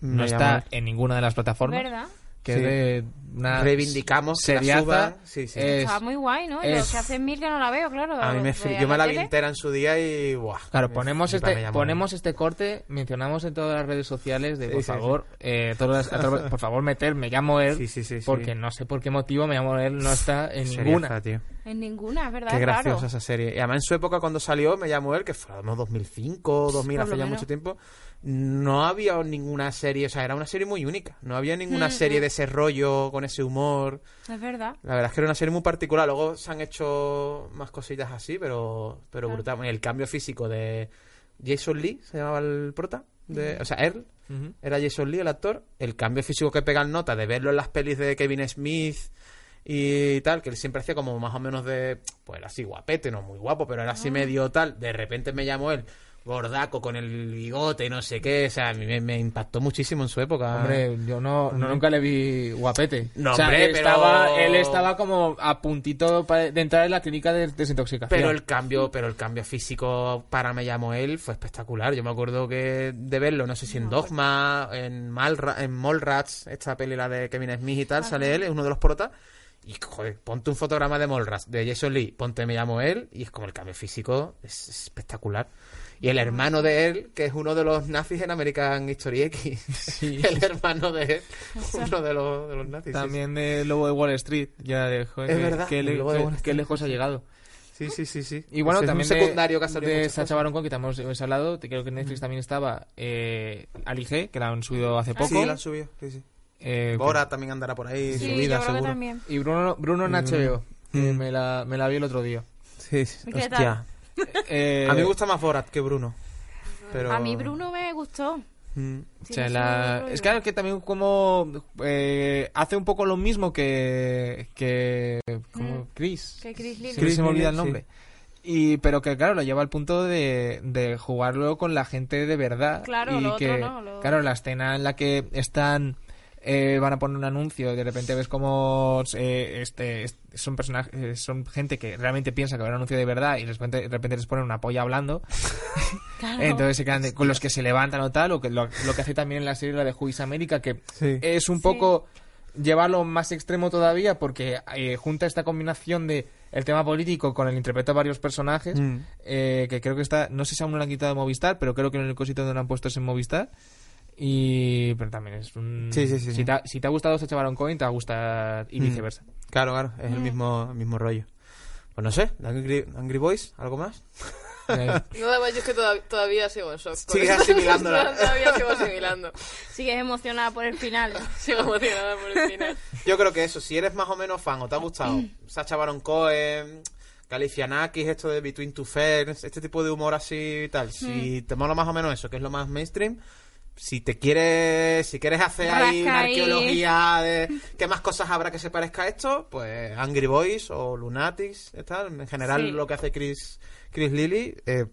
Me no llamo está Er. en ninguna de las plataformas. ¿Verdad? Que Sí. de una Reivindicamos la seriaza. Sí, sí. es- Está muy guay, ¿no? Yo es- que hace mil que no la veo, claro. A mí me yo me la vi entera en su día y buah. Claro, ponemos este, ponemos este corte, mencionamos en todas las redes sociales de Sí, por sí, favor, eh, todas las- por favor meter me llamo él, Sí, sí, sí, sí. porque no sé por qué motivo me llamo él no está en Seriaza, ninguna. tío. En ninguna, es verdad, Qué claro. graciosa esa serie. Y además en su época cuando salió, me llamó él, que fue a lo mejor 2005, 2000, Por hace ya menos. mucho tiempo. No había ninguna serie, o sea, era una serie muy única. No había ninguna Mm, serie mm. de ese rollo, con ese humor. Es verdad. La verdad es que era una serie muy particular. Luego se han hecho más cositas así, pero, pero Claro. brutal. El cambio físico de Jason Lee, se llamaba el prota. De, o sea, Earl, era Jason Lee el actor. El cambio físico que pega en nota de verlo en las pelis de Kevin Smith y tal, que él siempre hacía como más o menos de, pues era así guapete, no muy guapo, pero era así medio tal. De repente me llamó él gordaco con el bigote y no sé qué. O sea, a mí me, me impactó muchísimo en su época. Hombre, yo no, no- nunca le vi guapete. No, O sea, hombre, él pero- estaba, él estaba como a puntito de entrar en la clínica de desintoxicación. Pero el cambio, pero el cambio físico para Me llamo él fue espectacular. Yo me acuerdo que de verlo, no sé si en Dogma, en Malra, en Mallrats, esta peli la de Kevin Smith y tal, sale él, es uno de los protas. Y joder, ponte un fotograma de Mallrats, de Jason Lee, ponte Me llamo él, y es como el cambio físico, es, es espectacular. Y el hermano de él, que es uno de los nazis en American History X. el hermano de él, uno de los, de los nazis. sí, También de Lobo de Wall Street, ya de, joder, Es qué- verdad, qué, el le- Lobo de qué- Wall qué Street. lejos ha llegado. Sí, sí, sí, sí. Y bueno, también un de- secundario que ha salido de Sacha. Baron Cohen, que también hemos hablado, te creo que en Netflix también estaba eh, Ali G, que la han subido hace poco. Sí, la han subido, sí, sí. Eh, Bora también andará por ahí, Sí, creo que seguro. también. Y Bruno, Bruno en HBO, que Mm. me, la, me la vi el otro día. Sí, ¿Y qué hostia. Eh, A mí me gusta más Borat que Bruno. Pero... A mí Bruno me gustó. Mm. O Sí, sea, no la- sé, es claro que también como eh, hace un poco lo mismo que que como Mm. Chris. Que Chris se me olvida el nombre. Y pero que claro, lo lleva al punto de, de jugarlo con la gente de verdad. Claro, y lo otro que, no, lo- Claro, la escena en la que están eh, van a poner un anuncio y de repente ves como eh, este, est- son personajes eh, son gente que realmente piensa que va a un anuncio de verdad y de repente, de repente les ponen una polla hablando Claro. entonces se quedan de- con los que se levantan o tal, o que lo, lo que hace también en la serie la de Juiz América, que Sí. es un Sí. poco llevarlo más extremo todavía porque eh, junta esta combinación de el tema político con el interpreto de varios personajes Mm. eh, que creo que está no sé si aún no lo han quitado de Movistar pero creo que en el cosito donde lo han puesto es en Movistar y pero también es un Sí, sí, sí, si, sí. Te, ha, si te ha gustado Sacha Baron Cohen te va a gustar y Mm. viceversa Claro, claro, es Mm. el mismo, el mismo rollo. Pues no sé, Angry, Angry Boys, ¿algo más? Eh, Nada más, yo es que todav- todavía sigo en shock. Sigues asimilándola. todavía sigo asimilando. Sigues emocionada por el final. Sigo emocionada por el final. Yo creo que eso, si eres más o menos fan o te ha gustado Sacha Baron Cohen, Galifianakis, esto de Between Two Ferns, este tipo de humor así y tal, si te mola más o menos eso, que es lo más mainstream, si te quieres, si quieres hacer ahí una arqueología de qué más cosas habrá que se parezca a esto, pues Angry Boys o Lunatics, tal, en general Sí. lo que hace Chris, Chris Lilly, eh,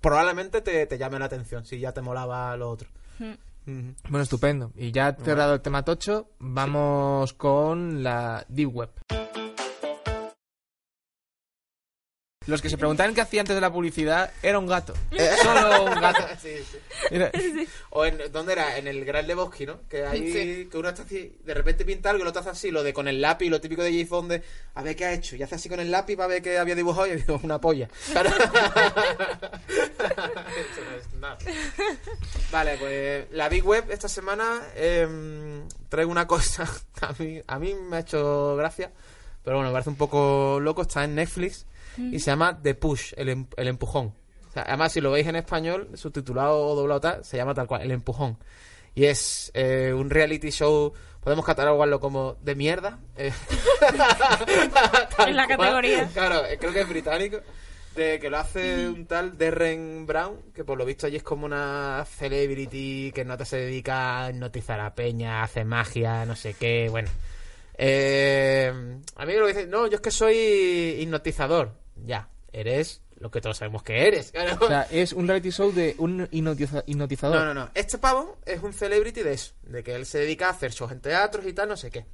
probablemente te, te llame la atención, si ya te molaba lo otro. Ujú. bueno estupendo y ya cerrado el tema tocho vamos con la deep web los que se preguntaban qué hacía antes de la publicidad era un gato solo un gato Sí, sí. Era- O en, ¿dónde era? En el Gran Lebowski, ¿no? Que ahí, Sí. que uno está así, de repente pinta algo y lo hace así, lo de con el lápiz, lo típico de James Bond de, a ver qué ha hecho, y hace así con el lápiz para ver qué había dibujado y digo, una polla. Claro. Esto no es nada. Vale, pues la Big Web esta semana eh, traigo una cosa, a mí, a mí me ha hecho gracia, pero bueno, me parece un poco loco, está en Netflix y se llama The Push, el, em- el empujón. O sea, además, si lo veis en español, subtitulado o doblado tal, se llama tal cual, El Empujón. Y es eh, un reality show, podemos catalogarlo como de mierda. eh, En la cual. categoría. Claro, eh, creo que es británico. De que lo hace un tal Derren Brown, que por lo visto allí es como una celebrity que no te se dedica a hipnotizar a peña, hace magia, no sé qué, bueno. Eh, a mí lo que dicen, no, yo es que soy hipnotizador. Ya, eres lo que todos sabemos que eres. claro. o sea, es un reality show de un hipnotiza- hipnotizador No, no, no. Este pavo es un celebrity de eso, de que él se dedica a hacer shows en teatros y tal, no sé qué.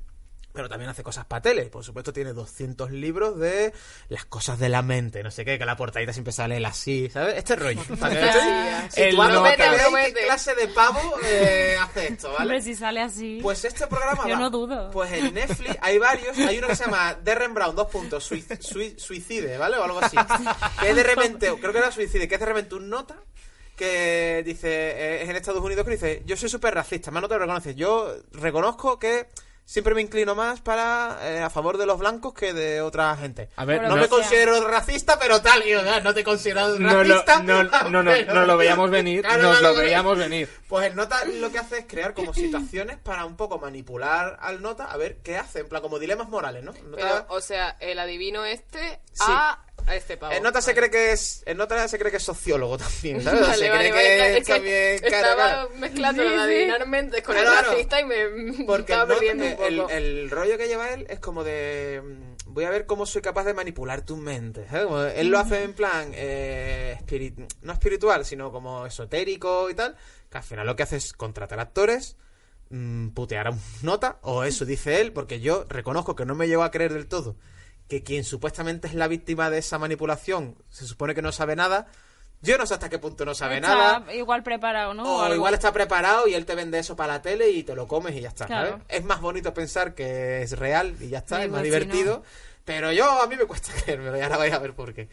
Pero también hace cosas para tele. Por supuesto, tiene 200 libros de las cosas de la mente, no sé qué, que la portadita siempre sale él así, ¿sabes? Este rollo. Ya. si El tú no qué clase de pavo eh, hace esto, ¿vale? Hombre, si sale así. Pues este programa Yo va- no dudo. Pues en Netflix hay varios. Hay uno que se llama Derren Brown, dos puntos, sui- sui- suicide, ¿vale? O algo así. Que es de repente, creo que era suicide, que es de repente un nota que dice, eh, es en Estados Unidos, que dice, yo soy súper racista, más no te lo reconoces. Yo reconozco que siempre me inclino más para eh, a favor de los blancos que de otra gente. A ver, No lo me sea. considero racista, pero tal, y yo, "Ah, no te considero no, racista. no, no, no, no lo veíamos venir, Claro, nos no lo lo ve- veíamos venir. Pues el nota lo que hace es crear como situaciones para un poco manipular al nota a ver qué hace, en plan como dilemas morales, ¿no? El nota, Pero, o sea, el adivino este Sí. a, a este pavo. el nota se cree que es, el nota se cree que es sociólogo también, ¿sabes? Vale, se vale, cree vale, que es que también claro, estaba claro. mezclando Sí, con Claro, el claro. racista y me Porque estaba perdiendo un el- poco. el rollo que lleva él es como de mm, voy a ver cómo soy capaz de manipular tu mente. ¿sabes? Como él lo hace en plan eh, espiri- no espiritual, sino como esotérico y tal. Que al final lo que hace es contratar actores, mm, putear a un nota, o eso dice él, porque yo reconozco que no me llevo a creer del todo que quien supuestamente es la víctima de esa manipulación se supone que no sabe nada. Yo no sé hasta qué punto no sabe Está nada. igual preparado, ¿no? O igual está preparado y él te vende eso para la tele y te lo comes y ya está, Claro. ¿sabes? Es más bonito pensar que es real y ya está, es más divertido. Pero yo, a mí me cuesta creérmelo y ahora vais a ver por qué.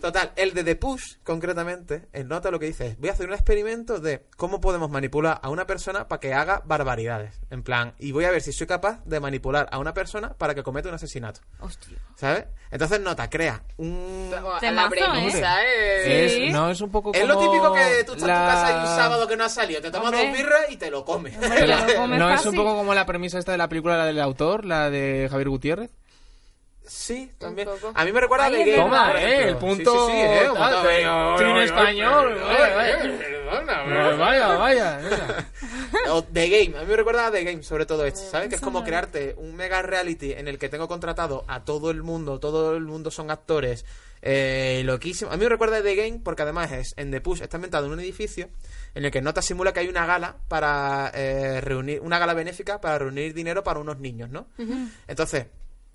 Total, el de The Push, concretamente, en nota lo que dice es, voy a hacer un experimento de cómo podemos manipular a una persona para que haga barbaridades. En plan, y voy a ver si soy capaz de manipular a una persona para que cometa un asesinato. Hostia. ¿Sabes? Entonces, nota, crea un... La premisa, ¿eh? Es, Sí. no, es un poco Es lo como típico que tú estás la- en tu casa y un sábado que no has salido, te tomas Hombre. dos birras y te lo comes. Hombre, lo comes no es un poco como la premisa esta de la película la del autor, la de Javier Gutiérrez. Sí, también. A mí me recuerda a Game. verdad. Toma, eh, el punto Sí, sí, sí, eh, en español, vaya, vaya. Perdona, Vaya, vaya. mira. O The Game, a mí me recuerda a The Game, sobre todo este, ¿sabes? Que es como crearte un mega reality en el que tengo contratado a todo el mundo, todo el mundo son actores, eh, loquísimo. A mí me recuerda a The Game porque además es en The Push, está inventado en un edificio en el que Nota simula que hay una gala para eh, reunir, una gala benéfica para reunir dinero para unos niños, ¿no? Entonces,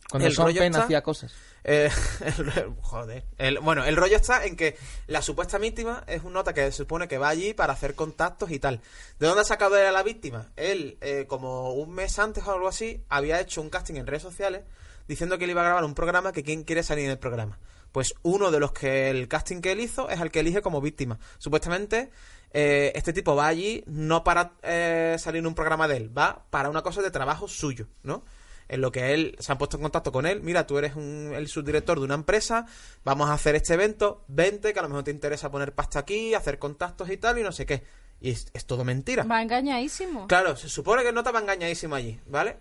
Cuando el Sean rollo Penn está- hacía cosas. Eh, el- joder. El- bueno, el rollo está en que la supuesta víctima es un nota que se supone que va allí para hacer contactos y tal. ¿De dónde ha sacado él a la víctima? Él, eh, como un mes antes o algo así, había hecho un casting en redes sociales diciendo que él iba a grabar un programa que quién quiere salir en el programa. Pues uno de los que el casting que él hizo es el que elige como víctima. Supuestamente, eh, este tipo va allí no para eh, salir en un programa de él, va para una cosa de trabajo suyo, ¿no? En lo que él se han puesto en contacto con él. Mira, tú eres un, el subdirector de una empresa, vamos a hacer este evento, vente, que a lo mejor te interesa poner pasta aquí, hacer contactos y tal, y no sé qué. Y es, es todo mentira. Va engañadísimo. Claro, se supone que el nota va engañadísimo allí, ¿vale?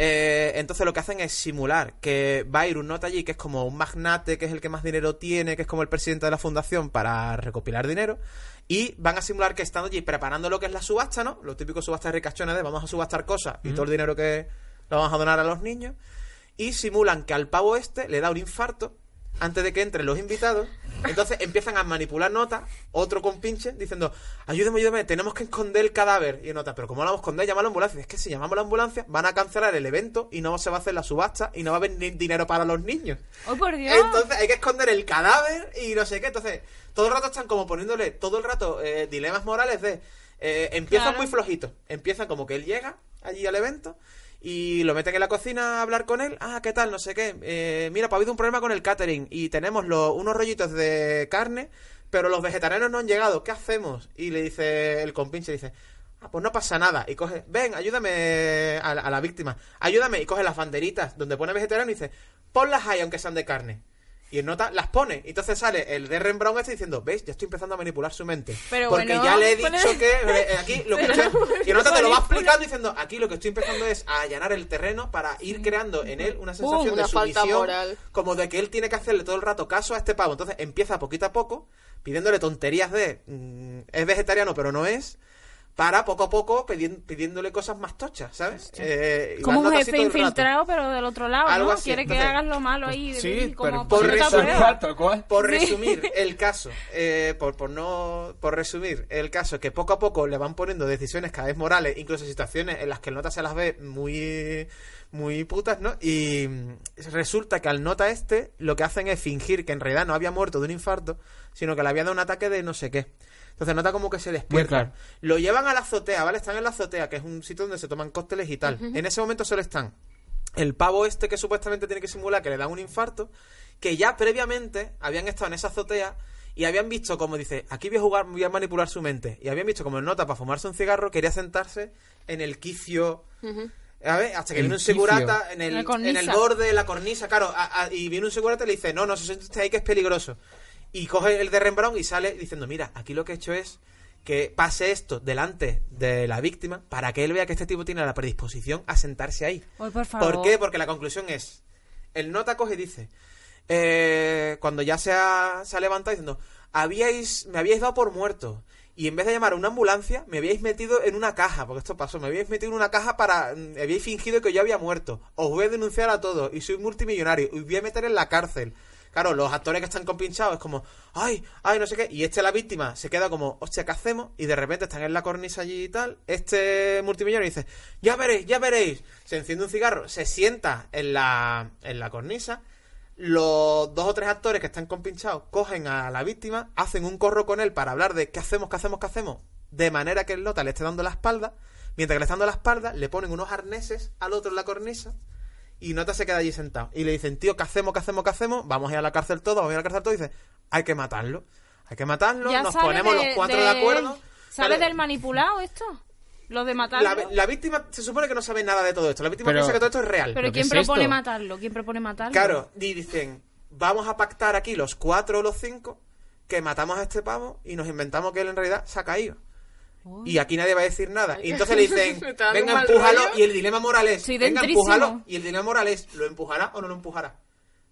Eh, entonces lo que hacen es simular que va a ir un nota allí que es como un magnate, que es el que más dinero tiene, que es como el presidente de la fundación para recopilar dinero. Y van a simular que estando allí preparando lo que es la subasta, ¿no? Los típicos subastas ricachones de vamos a subastar cosas y todo el dinero que lo vamos a donar a los niños. Y simulan que al pavo este le da un infarto antes de que entren los invitados. Entonces empiezan a manipular notas, otro con pinche, diciendo, ayúdame, ayúdame, tenemos que esconder el cadáver. Y nota, pero ¿cómo lo vamos a esconder? Llama a la ambulancia. Es que si llamamos a la ambulancia, van a cancelar el evento y no se va a hacer la subasta y no va a haber ni dinero para los niños. ¡Oh, por Dios! Entonces hay que esconder el cadáver y no sé qué. Entonces, todo el rato están como poniéndole, todo el rato, eh, dilemas morales de... Eh, empiezan Claro. muy flojitos. Empiezan como que él llega allí al evento y lo meten en la cocina a hablar con él. Ah, ¿qué tal? No sé qué. Eh, mira, pues ha habido un problema con el catering y tenemos los, unos rollitos de carne, pero los vegetarianos no han llegado. ¿Qué hacemos? Y le dice el compinche, dice... Ah, pues no pasa nada. Y coge, ven, ayúdame a la, a la víctima. Ayúdame. Y coge las banderitas donde pone vegetariano y dice, ponlas ahí aunque sean de carne. Y el nota las pone. Y entonces sale el de Brown este diciendo, ¿veis? Ya estoy empezando a manipular su mente. Pero Porque bueno, ya le he pone- dicho que eh, aquí lo que estoy- Y el nota te lo va explicando diciendo, aquí lo que estoy empezando es a allanar el terreno para ir creando en él una sensación una de sumisión, moral. como de que él tiene que hacerle todo el rato caso a este pavo. Entonces empieza poquito a poco pidiéndole tonterías de mm, es vegetariano pero no es para poco a poco pidiéndole cosas más tochas, ¿sabes? Eh, Como un jefe infiltrado, pero del otro lado, Algo ¿no? así, Quiere que hagas lo malo ahí. de- Sí, como pero por resumir- Sí. el caso, eh, por, por no por resumir el caso, que poco a poco le van poniendo decisiones cada vez morales, incluso situaciones en las que el nota se las ve muy muy putas, ¿no? Y resulta que al nota este lo que hacen es fingir que en realidad no había muerto de un infarto, sino que le había dado un ataque de no sé qué. Entonces nota como que se despierta. claro. Lo llevan a la azotea, ¿vale? Están en la azotea, que es un sitio donde se toman cócteles y tal. En ese momento solo están el pavo este que supuestamente tiene que simular que le da un infarto, que ya previamente habían estado en esa azotea y habían visto como dice, aquí voy a jugar, voy a manipular su mente. Y habían visto como el nota para fumarse un cigarro quería sentarse en el quicio. A ver, hasta que El viene un segurata en el, en borde de la cornisa, claro, a- a- y viene un segurata y le dice, no, no se siente usted ahí que es peligroso. Y coge el de Rembrandt y sale diciendo, mira, aquí lo que he hecho es que pase esto delante de la víctima para que él vea que este tipo tiene la predisposición a sentarse ahí. Por favor. ¿Por qué? Porque la conclusión es, el nota coge y dice, eh, cuando ya se ha, se ha levantado diciendo, habíais, me habíais dado por muerto. Y en vez de llamar a una ambulancia, me habíais metido en una caja, porque esto pasó, me habíais metido en una caja para... mm, habíais fingido que yo había muerto. Os voy a denunciar a todos y soy multimillonario. Y os voy a meter en la cárcel. Claro, los actores que están compinchados es como, ay, ay, no sé qué. Y este, la víctima, se queda como, hostia, ¿qué hacemos? Y de repente están en la cornisa allí y tal. Este multimillonario dice, ya veréis, ya veréis. Se enciende un cigarro, se sienta en la, en la cornisa. Los dos o tres actores que están compinchados cogen a la víctima, hacen un corro con él para hablar de qué hacemos, qué hacemos, qué hacemos. De manera que el nota le esté dando la espalda. Mientras que le está dando la espalda, le ponen unos arneses al otro en la cornisa. Y Nota se queda allí sentado. Y le dicen, tío, ¿qué hacemos, qué hacemos, qué hacemos? Vamos a ir a la cárcel todos, vamos a ir a la cárcel todos. Y dice, hay que matarlo. Hay que matarlo, Ya nos ponemos de- los cuatro de, acuerdo. ¿Sale Vale, del manipulado esto? ¿Lo de matarlo? la, la víctima se supone que no sabe nada de todo esto. La víctima Pero- piensa que todo esto es real. ¿Pero ¿Pero quién es propone esto? matarlo? ¿Quién propone matarlo? Claro, y dicen, vamos a pactar aquí los cuatro o los cinco que matamos a este pavo y nos inventamos que él en realidad se ha caído. Y aquí nadie va a decir nada. Y entonces le dicen, venga, empújalo. Y el dilema moral es, venga, empújalo. Y el dilema moral es, ¿lo empujará o no lo empujará?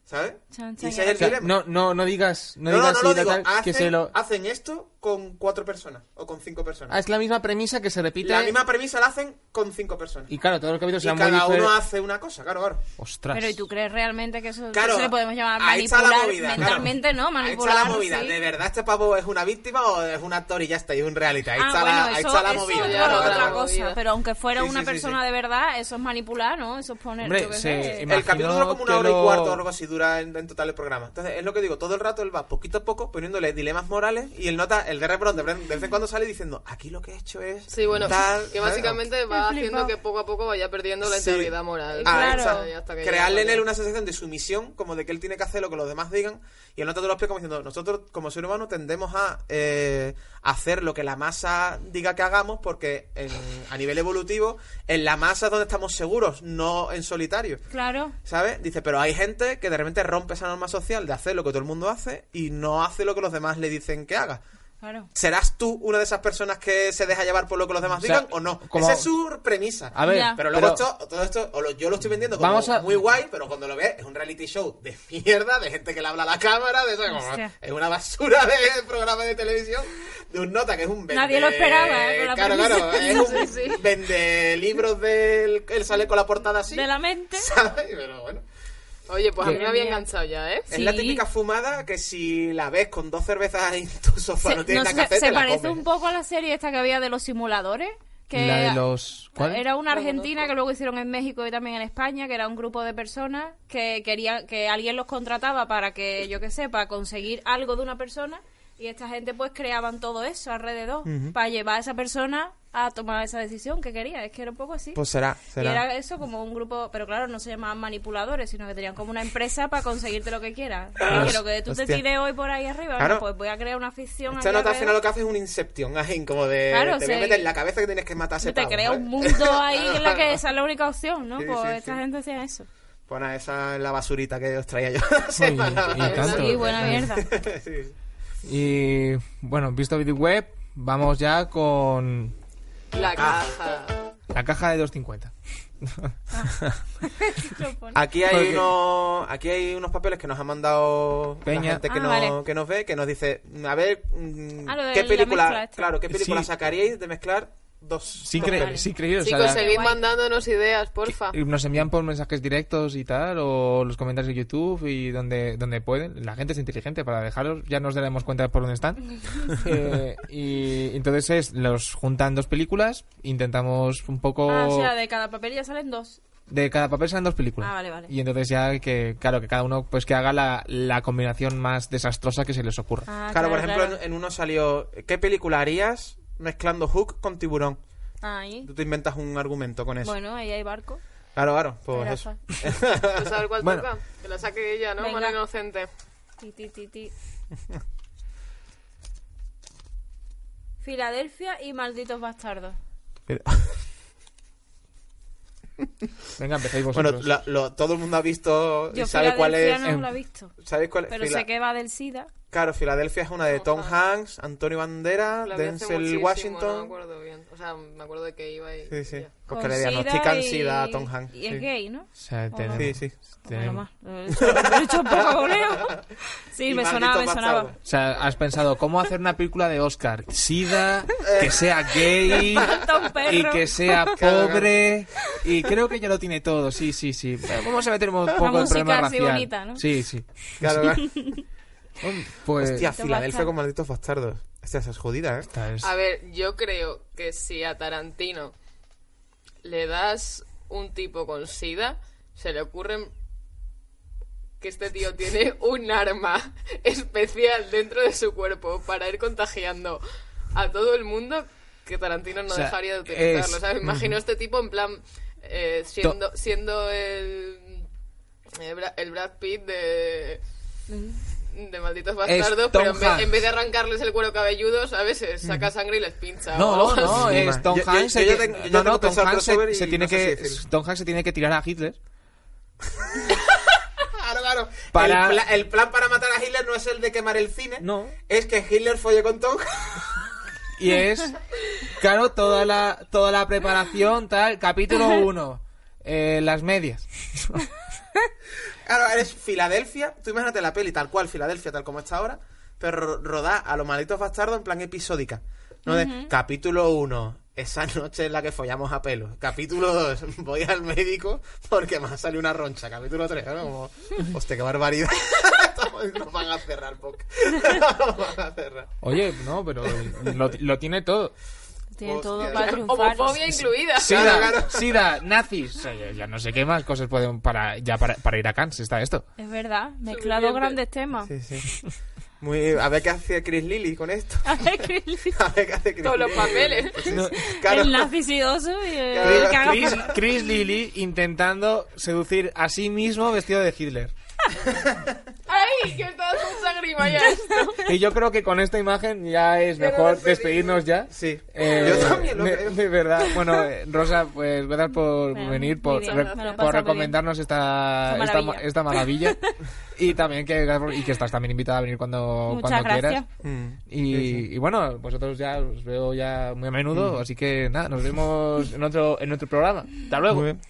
¿Sabes? Chan, Y ese es el dilema. no, no, no digas, no, No, no, digas no lo digo. tal, Hacen, que se lo... hacen esto con cuatro personas o con cinco personas. Ah, es la misma premisa que se repite. La misma premisa la hacen con cinco personas. Y claro, todos los capítulos Y serán cada muy uno diferentes. hace una cosa, claro, claro. Ostras. Pero ¿y tú crees realmente que eso, Claro, eso le podemos llamar ahí está la manipular movida, mentalmente, claro. no? Ahí Manipular. está la movida. sí. ¿De verdad este pavo es una víctima o es un actor y ya está? Y es un reality. Ahí Ah, está, bueno, la, ahí eso, está la eso movida. es claro, otra claro. cosa. Movida. Pero aunque fuera Sí, una sí, persona sí. de verdad, eso es manipular, ¿no? Eso es poner, Hombre, yo qué se- sé. imagino El capítulo dura como una que hora y lo- cuarto o algo así dura en, en total el programa. Entonces, es lo que digo, todo el rato él va poquito a poco poniéndole dilemas morales y él nota, el de repente de vez en cuando sale diciendo, aquí lo que he hecho es Sí, bueno, tal, que ¿sabes? básicamente va haciendo que poco a poco vaya perdiendo la Sí. integridad moral. Ah, Claro. hasta que Crearle en él una sensación de sumisión, como de que él tiene que hacer lo que los demás digan, y el nota te lo explica como diciendo, nosotros como ser humano tendemos a eh, hacer lo que la masa diga que hagamos, porque en- a nivel evolutivo, en la masa es donde estamos seguros, no en solitario. Claro. ¿Sabes? Dice, pero hay gente que de repente rompe esa norma social de hacer lo que todo el mundo hace y no hace lo que los demás le dicen que haga. Claro. ¿Serás tú una de esas personas que se deja llevar por lo que los demás O sea, digan o no? como- Esa es su premisa. A ver. Pero luego pero- esto, todo esto, o lo- yo lo estoy vendiendo como Vamos a- muy guay, pero cuando lo ves es un reality show de mierda, de gente que le habla a la cámara, de eso, como- es una basura de programa de televisión, de un nota que es un vende... Nadie lo esperaba, ¿eh? con la Claro, premisa. claro, es un Sí, sí. vende libros del... Él sale con la portada así, De la mente. ¿sabes? Pero bueno... Oye, pues a mí me había bien. enganchado ya, ¿eh? Es Sí. la típica fumada que si la ves con dos cervezas en tu sofá Se, no tienes no nada sé, que hacer, se te la parece comes. un poco a la serie esta que había de los simuladores. Que La de los... ¿Cuál? Era una argentina que luego hicieron en México y también en España, que era un grupo de personas que querían que alguien los contrataba para que, yo qué sé, para conseguir algo de una persona y esta gente pues creaban todo eso alrededor para llevar a esa persona a tomar esa decisión que quería. Es que era un poco así. Pues será, y será. era eso como un grupo, pero claro, no se llamaban manipuladores, sino que tenían como una empresa para conseguirte lo que quieras. Y quiero que tú te Hostia. tires hoy por ahí arriba, Claro. no, pues voy a crear una ficción. Esta nota al final lo que hace es un Inception, como de... Claro, te voy a meter en la cabeza que tienes que matar a ese te pavo, crea ¿sabes? un mundo ahí en la que esa es la única opción, ¿no? Sí, pues sí, esta sí. gente hacía eso. Pon a esa en la basurita que os traía yo y tanto. Sí, buena mierda. Sí. Y bueno, visto vídeo web, vamos ya con La caja. la caja de 250. Aquí hay unos aquí hay unos papeles que nos ha mandado Peña. la gente que, Ah, nos, vale. que nos ve, que nos dice, a ver, mm, Ah, lo de ¿qué la película, mezcla esta. claro, qué película Sí. sacaríais de mezclar dos, Sí, cre- pelis? sí creí, o sea, Chicos, seguid guay. mandándonos ideas, porfa. y nos envían por mensajes directos y tal, o los comentarios de YouTube y donde, donde pueden. La gente es inteligente para dejarlos, ya nos daremos cuenta por dónde están. Eh, y entonces es, los juntan dos películas, intentamos un poco... Ah, o sea, de cada papel ya salen dos. De cada papel salen dos películas. Ah, vale, vale. Y entonces ya que, claro, que cada uno pues que haga la, la combinación más desastrosa que se les ocurra. Ah, Claro, por ejemplo, claro. En, en uno salió, ¿qué película harías mezclando Hook con Tiburón? Ahí. Tú te inventas un argumento con eso. Bueno, ahí hay barco. Claro, claro, pues eso. ¿Tú sabes cuál Bueno. toca? Que la saque ella, ¿no? Venga. Mano inocente. Ti, ti, ti, ti. Filadelfia y malditos bastardos. Venga, empecéis Bueno, vosotros. la- lo- todo el mundo ha visto y Yo sabe cuál es. Filadelfia no em, la he visto. ¿Sabéis cuál es? Pero Fila- sé que va del SIDA. Claro, Filadelfia es una de Tom Tom Hanks, Antonio hace Denzel muchísimo, No Washington. me acuerdo bien. O sea, me acuerdo de que iba y... Sí, sí. ya. Pues con que le diagnostican SIDA a Tom Hanks. Y es sí. gay, ¿no? O sea, tenemos- Sí, sí. Tenemos- más. Lo he hecho- poco goleo. Sí, Y me sonaba, me sonaba. O sea, has pensado, ¿cómo hacer una película de Oscar? Sida, que sea gay y que sea pobre. Y creo que ya lo tiene todo, sí, sí, sí. Vamos a meter un poco el música problema racial. bonita, ¿no? Sí, sí. Claro, claro. Pues... Hostia, Filadelfia con malditos bastardos. Hostia, esa es jodida, ¿eh? esta es- A ver, yo creo que si a Tarantino le das un tipo con sida, se le ocurren que este tío tiene un arma especial dentro de su cuerpo para ir contagiando a todo el mundo que Tarantino no O sea, dejaría de utilizarlo. es- O sea, me imagino a este tipo en plan eh, siendo, siendo el, el Bra- el Brad Pitt de de malditos bastardos, pero en vez, en vez de arrancarles el cuero cabelludo, ¿sabes? Se saca sangre y les pincha. No, no, así. es Tom Hanks. yo se no, no, tiene no que. Tom Hanks se tiene que tirar a Hitler. Claro, claro. Para- El, pla- el plan para matar a Hitler no es el de quemar el cine. No. Es que Hitler folle con Tom. Y es, claro, toda la, toda la preparación, tal. Capítulo 1. las medias. Claro, eres Filadelfia. Tú imagínate la peli tal cual, Filadelfia, tal como está ahora, pero ro- rodada a los malditos bastardos en plan episódica. ¿No? De capítulo 1, esa noche en la que follamos a pelo. Capítulo 2, voy al médico porque me ha salido una roncha. Capítulo 3, ¿no? Como, hostia, qué barbaridad. Nos van a cerrar, Poc. Nos van a cerrar. Oye, no, pero lo, lo tiene todo. Tiene Hostia. todo para triunfar. Homofobia incluida. Sida, Claro, sida, nazis. O sea, ya, ya no sé qué más cosas pueden para ya para, para ir a Cannes está esto. Es verdad, mezclado grandes temas. Sí, sí. Muy, a ver qué hace Chris Lilly con esto. A ver, Chris- A ver qué hace Chris Todos los Lilly. papeles. Sí. Claro. El nazi sidoso y el Chris, Chris Lilly intentando seducir a sí mismo vestido de Hitler. ¡Ay! Que estás mucha grima ya esto. Y yo creo que con esta imagen ya es Pero mejor despedirnos ya. Sí. Eh, Yo también lo de, creo. de verdad. Bueno, eh, Rosa, pues gracias por Bueno, venir, por, bien, re- por recomendarnos esta, Esta esta, maravilla. esta maravilla. y también que, y que estás también invitada a venir cuando, Muchas cuando gracias. quieras. Mm. Y, y bueno, vosotros ya os veo ya muy a menudo, así que nada, nos vemos en otro, en otro programa. Hasta luego. Muy bien.